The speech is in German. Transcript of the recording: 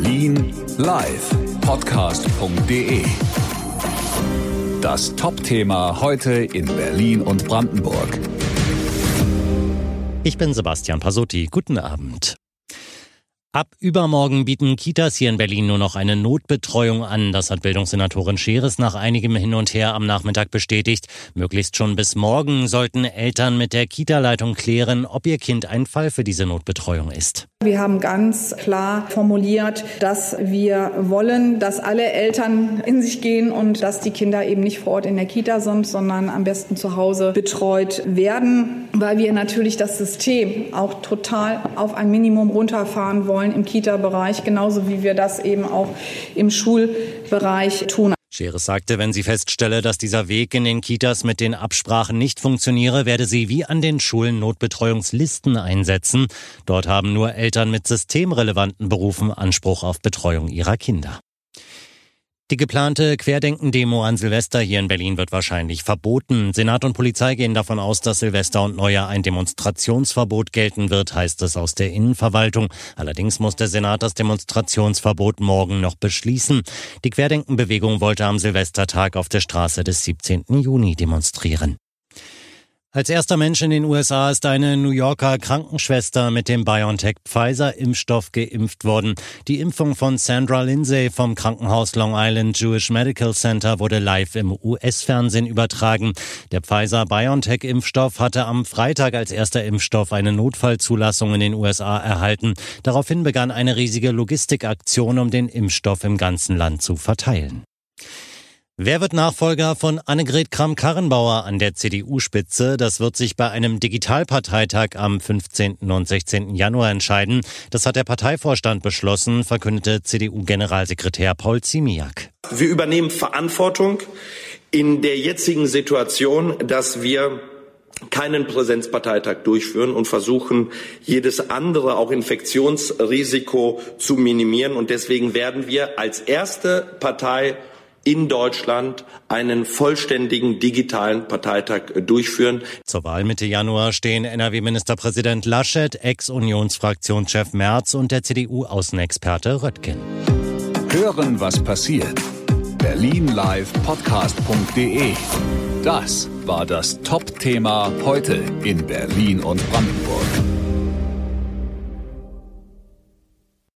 Berlin live Podcast.de. Das Top-Thema heute in Berlin und Brandenburg. Ich bin Sebastian Pasotti. Guten Abend. Ab übermorgen bieten Kitas hier in Berlin nur noch eine Notbetreuung an. Das hat Bildungssenatorin Scheres nach einigem Hin und Her am Nachmittag bestätigt. Möglichst schon bis morgen sollten Eltern mit der Kita-Leitung klären, ob ihr Kind ein Fall für diese Notbetreuung ist. Wir haben ganz klar formuliert, dass wir wollen, dass alle Eltern in sich gehen und dass die Kinder eben nicht vor Ort in der Kita sind, sondern am besten zu Hause betreut werden, weil wir natürlich das System auch total auf ein Minimum runterfahren wollen im Kita-Bereich, genauso wie wir das eben auch im Schulbereich tun. Scheres sagte, wenn sie feststelle, dass dieser Weg in den Kitas mit den Absprachen nicht funktioniere, werde sie wie an den Schulen Notbetreuungslisten einsetzen. Dort haben nur Eltern mit systemrelevanten Berufen Anspruch auf Betreuung ihrer Kinder. Die geplante Querdenken-Demo an Silvester hier in Berlin wird wahrscheinlich verboten. Senat und Polizei gehen davon aus, dass Silvester und Neujahr ein Demonstrationsverbot gelten wird, heißt es aus der Innenverwaltung. Allerdings muss der Senat das Demonstrationsverbot morgen noch beschließen. Die Querdenken-Bewegung wollte am Silvestertag auf der Straße des 17. Juni demonstrieren. Als erster Mensch in den USA ist eine New Yorker Krankenschwester mit dem BioNTech-Pfizer-Impfstoff geimpft worden. Die Impfung von Sandra Lindsay vom Krankenhaus Long Island Jewish Medical Center wurde live im US-Fernsehen übertragen. Der Pfizer-BioNTech-Impfstoff hatte am Freitag als erster Impfstoff eine Notfallzulassung in den USA erhalten. Daraufhin begann eine riesige Logistikaktion, um den Impfstoff im ganzen Land zu verteilen. Wer wird Nachfolger von Annegret Kramp-Karrenbauer an der CDU-Spitze? Das wird sich bei einem Digitalparteitag am 15. und 16. Januar entscheiden. Das hat der Parteivorstand beschlossen, verkündete CDU-Generalsekretär Paul Ziemiak. Wir übernehmen Verantwortung in der jetzigen Situation, dass wir keinen Präsenzparteitag durchführen und versuchen, jedes andere, auch Infektionsrisiko zu minimieren. Und deswegen werden wir als erste Partei in Deutschland einen vollständigen digitalen Parteitag durchführen. Zur Wahl Mitte Januar stehen NRW-Ministerpräsident Laschet, Ex-Unionsfraktionschef Merz und der CDU-Außenexperte Röttgen. Hören, was passiert. Berlin Live Podcast.de. Das war das Top-Thema heute in Berlin und Brandenburg.